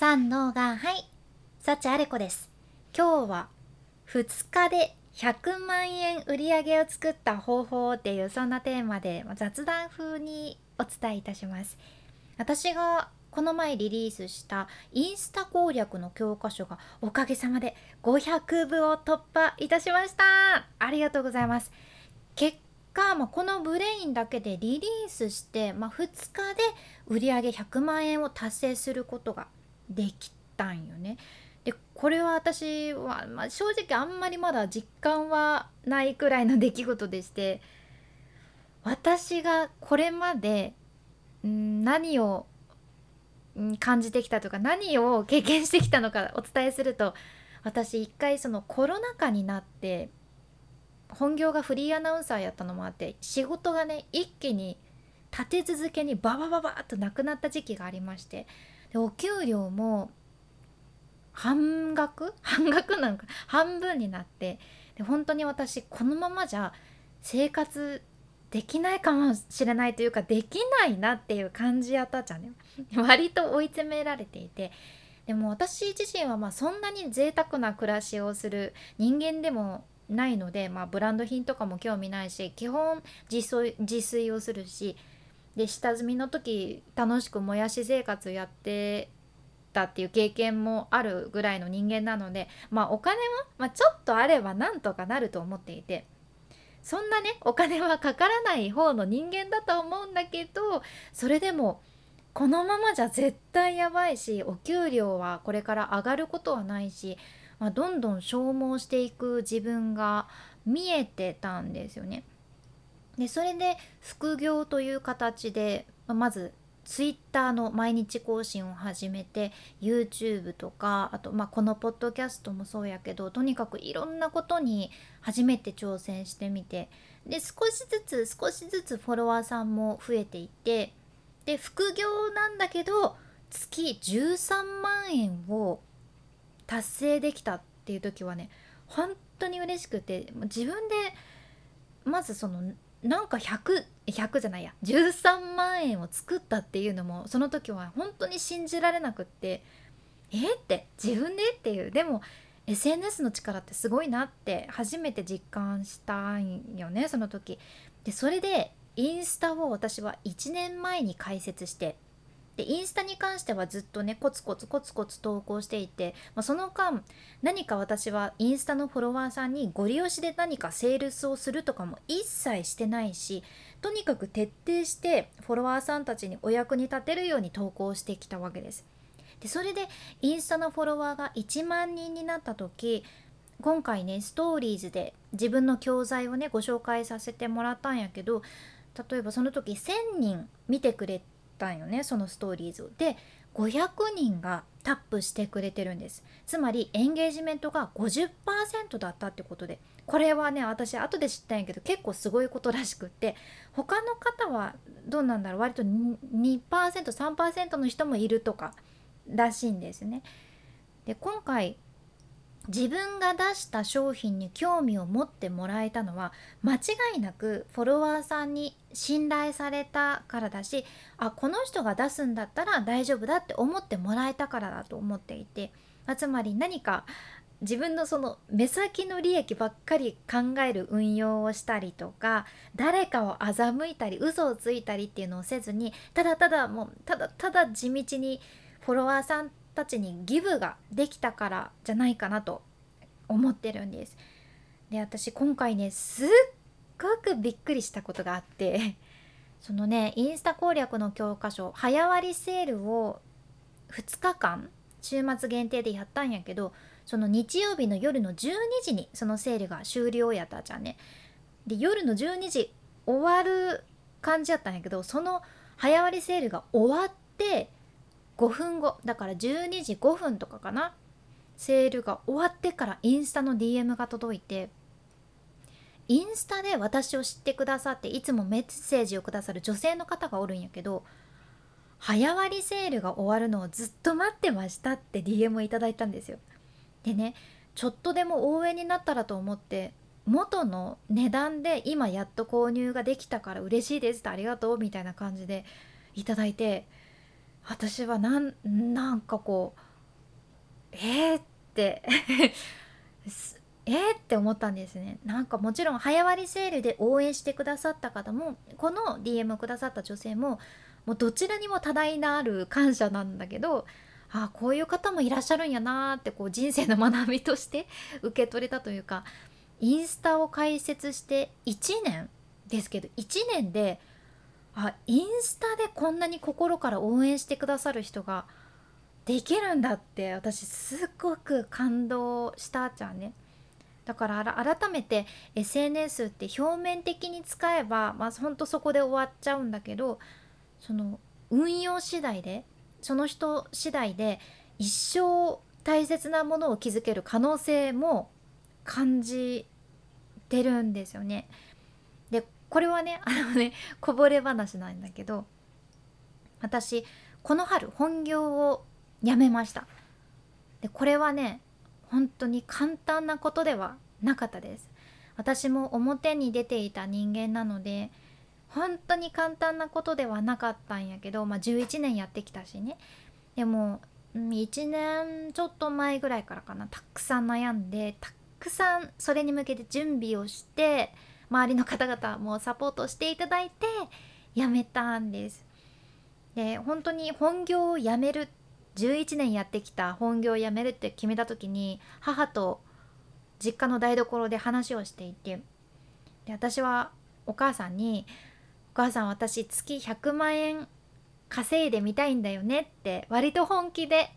三のがはい。幸あれ子です。今日は2日で100万円売り上げを作った方法っていうそんなテーマで雑談風にお伝えいたします。私がこの前リリースしたインスタ攻略の教科書がおかげさまで500部を突破いたしました。ありがとうございます。結果、まあ、このブレインだけでリリースして、まあ、2日で売上100万円を達成することができたんよね。でこれは私は、まあ、正直あんまりまだ実感はないくらいの出来事でして私がこれまでん何を感じてきたとか何を経験してきたのかお伝えすると私一回そのコロナ禍になって本業がフリーアナウンサーやったのもあって仕事がね一気に立て続けにババババッとなくなった時期がありましてでお給料も半額？半額なんか？半分になってで本当に私このままじゃ生活できないかもしれないというかできないなっていう感じやったじゃんね。割と追い詰められていてでも私自身はまあそんなに贅沢な暮らしをする人間でもないので、まあ、ブランド品とかも興味ないし基本自炊自炊をするしで下積みの時楽しくもやし生活やってたっていう経験もあるぐらいの人間なのでまあお金は、まあ、ちょっとあればなんとかなると思っていてそんなねお金はかからない方の人間だと思うんだけどそれでもこのままじゃ絶対やばいしお給料はこれから上がることはないし、まあ、どんどん消耗していく自分が見えてたんですよね。でそれで副業という形でまず Twitter の毎日更新を始めて YouTube とかあとまあこのポッドキャストもそうやけどとにかくいろんなことに初めて挑戦してみてで少しずつ少しずつフォロワーさんも増えていってで副業なんだけど月13万円を達成できたっていう時はね本当に嬉しくて自分でまずそのなんか100 100じゃないや。13万円を作ったっていうのもその時は本当に信じられなくって。えって。自分で？っていう。でも SNS の力ってすごいなって初めて実感したんよねその時。でそれでインスタを私は1年前に開設してでインスタに関してはずっとねコツコツコツコツ投稿していて、まあ、その間何か私はインスタのフォロワーさんにご利用しで何かセールスをするとかも一切してないしとにかく徹底してフォロワーさんたちにお役に立てるように投稿してきたわけです。でそれでインスタのフォロワーが1万人になった時今回ねストーリーズで自分の教材をねご紹介させてもらったんやけど例えばその時1,000人見てくれたんよねそのストーリーズで500人がタップしてくれてるんです。つまりエンゲージメントが50%だったってことで。これはね私後で知ったんやけど結構すごいことらしくって。他の方はどうなんだろう？割と 2%3% の人もいるとからしいんですね。で今回自分が出した商品に興味を持ってもらえたのは間違いなくフォロワーさんに信頼されたからだしあこの人が出すんだったら大丈夫だって思ってもらえたからだと思っていて、まあ、つまり何か自分のその目先の利益ばっかり考える運用をしたりとか誰かを欺いたり嘘をついたりっていうのをせずにただただもうただただ地道にフォロワーさんたちにギブができたからじゃないかなと思ってるんです。で私今回ねすっごくびっくりしたことがあって そのねインスタ攻略の教科書早割セールを2日間週末限定でやったんやけどその日曜日の夜の12時にそのセールが終了やったじゃんね。で夜の12時終わる感じやったんやけどその早割セールが終わって5分後だから12時5分とかかなセールが終わってからインスタの DM が届いてインスタで私を知ってくださっていつもメッセージをくださる女性の方がおるんやけど早割セールが終わるのをずっと待ってましたって DM をいただいたんですよ。でねちょっとでも応援になったらと思って元の値段で今やっと購入ができたから嬉しいですってありがとうみたいな感じでいただいて私はなんなんかこうえー、って え、って思ったんですね。なんかもちろん早割りセールで応援してくださった方もこの DM をくださった女性ももうどちらにも多大なる感謝なんだけどあこういう方もいらっしゃるんやなってこう人生の学びとして 受け取れたというかインスタを開設して1年ですけど1年であインスタでこんなに心から応援してくださる人ができるんだって私すごく感動したじゃんね。だから改めて SNS って表面的に使えばまあほんとそこで終わっちゃうんだけどその運用次第でその人次第で一生大切なものを築ける可能性も感じてるんですよね。これはね あのねこぼれ話なんだけど私この春本業を辞めました。でこれはね本当に簡単なことではなかったです。私も表に出ていた人間なので本当に簡単なことではなかったんやけど、まあ、11年やってきたしね。でも1年ちょっと前ぐらいからかなたくさん悩んでたくさんそれに向けて準備をして周りの方々もサポートしていただいて辞めたんですで本当に本業を辞める11年やってきた本業を辞めるって決めた時に母と実家の台所で話をしていてで私はお母さんに「お母さん私月100万円稼いでみたいんだよね」って割と本気で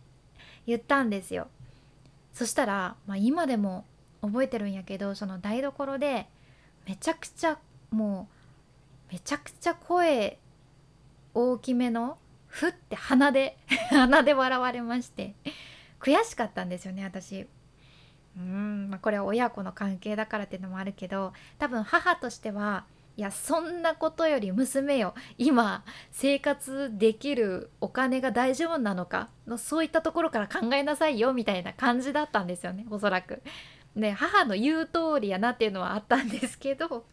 言ったんですよ。そしたら、まあ、今でも覚えてるんやけどその台所でめちゃくちゃもうめちゃくちゃ声大きめのふって鼻で 鼻で笑われまして悔しかったんですよね私。うんまあ、これは親子の関係だからっていうのもあるけど多分母としてはいやそんなことより娘よ今生活できるお金が大丈夫なのかのそういったところから考えなさいよみたいな感じだったんですよねおそらく。で母の言う通りやなっていうのはあったんですけど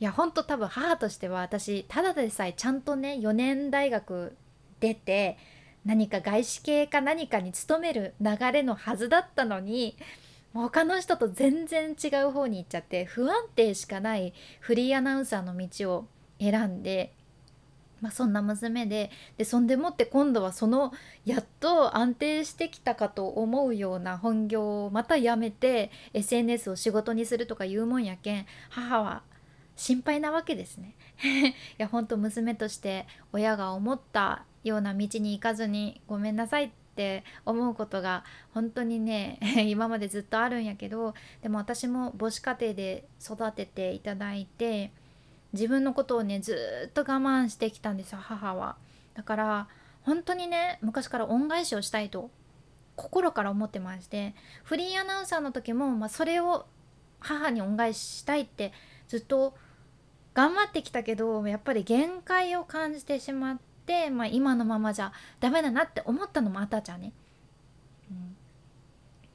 いやほんと多分母としては私ただでさえちゃんとね4年大学出て何か外資系か何かに勤める流れのはずだったのに他の人と全然違う方に行っちゃって不安定しかないフリーアナウンサーの道を選んで、まあ、そんな娘ででそんでもって今度はそのやっと安定してきたかと思うような本業をまたやめて SNS を仕事にするとか言うもんやけん母は心配なわけですね。いやほんと娘として親が思ったような道に行かずにごめんなさいって思うことが本当にね 今までずっとあるんやけどでも私も母子家庭で育てていただいて自分のことをねずっと我慢してきたんですよ母は。だから本当にね昔から恩返しをしたいと心から思ってましてフリーアナウンサーの時も、まあ、それを母に恩返ししたいってずっと頑張ってきたけどやっぱり限界を感じてしまって。、まあ、今のままじゃダメだなって思ったのもあったじゃんね。うん、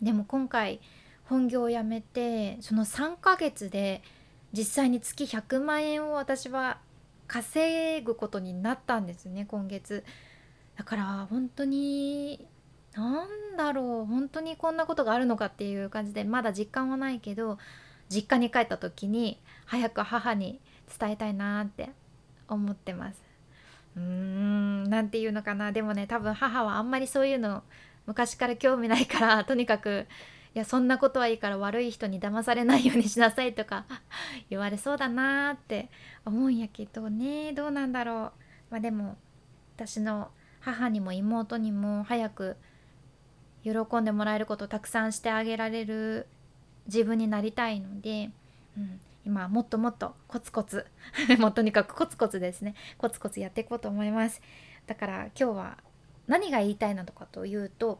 でも今回本業を辞めてその3ヶ月で実際に月100万円を私は稼ぐことになったんですね今月。だから本当になんだろう本当にこんなことがあるのかっていう感じでまだ実感はないけど実家に帰った時に早く母に伝えたいなって思ってます。うーん何て言うのかなでもね多分母はあんまりそういうの昔から興味ないからとにかくいやそんなことはいいから悪い人に騙されないようにしなさいとか 言われそうだなーって思うんやけどね。どうなんだろう。まあでも私の母にも妹にも早く喜んでもらえることをたくさんしてあげられる自分になりたいので、うん、今もっともっとコツコツ もうとにかくコツコツですね。コツコツやっていこうと思います。だから今日は何が言いたいのかというと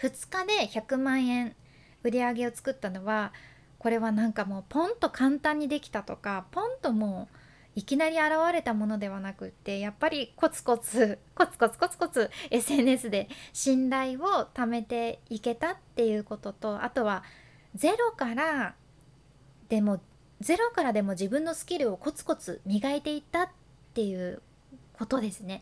2日で100万円売り上げを作ったのはこれはなんかもうポンと簡単にできたとかポンともういきなり現れたものではなくってやっぱりコツコツコツコツコツコツ SNS で信頼を貯めていけたっていうこととあとはゼロからでもゼロからでも自分のスキルをコツコツ磨いていったっていうことですね。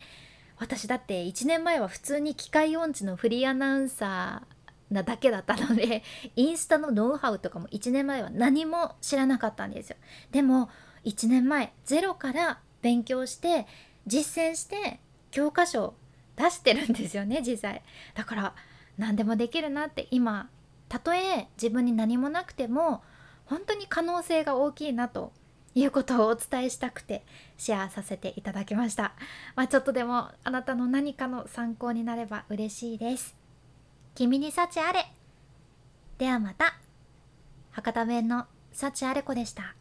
私だって1年前は普通に機械音痴のフリーアナウンサーなだけだったので インスタのノウハウとかも1年前は何も知らなかったんですよ。でも1年前ゼロから勉強して実践して教科書を出してるんですよね実際。だから何でもできるなって今たとえ自分に何もなくても本当に可能性が大きいなということをお伝えしたくてシェアさせていただきました、まあ、ちょっとでもあなたの何かの参考になれば嬉しいです。君に幸あれ。ではまた。博多弁の幸あれ子でした。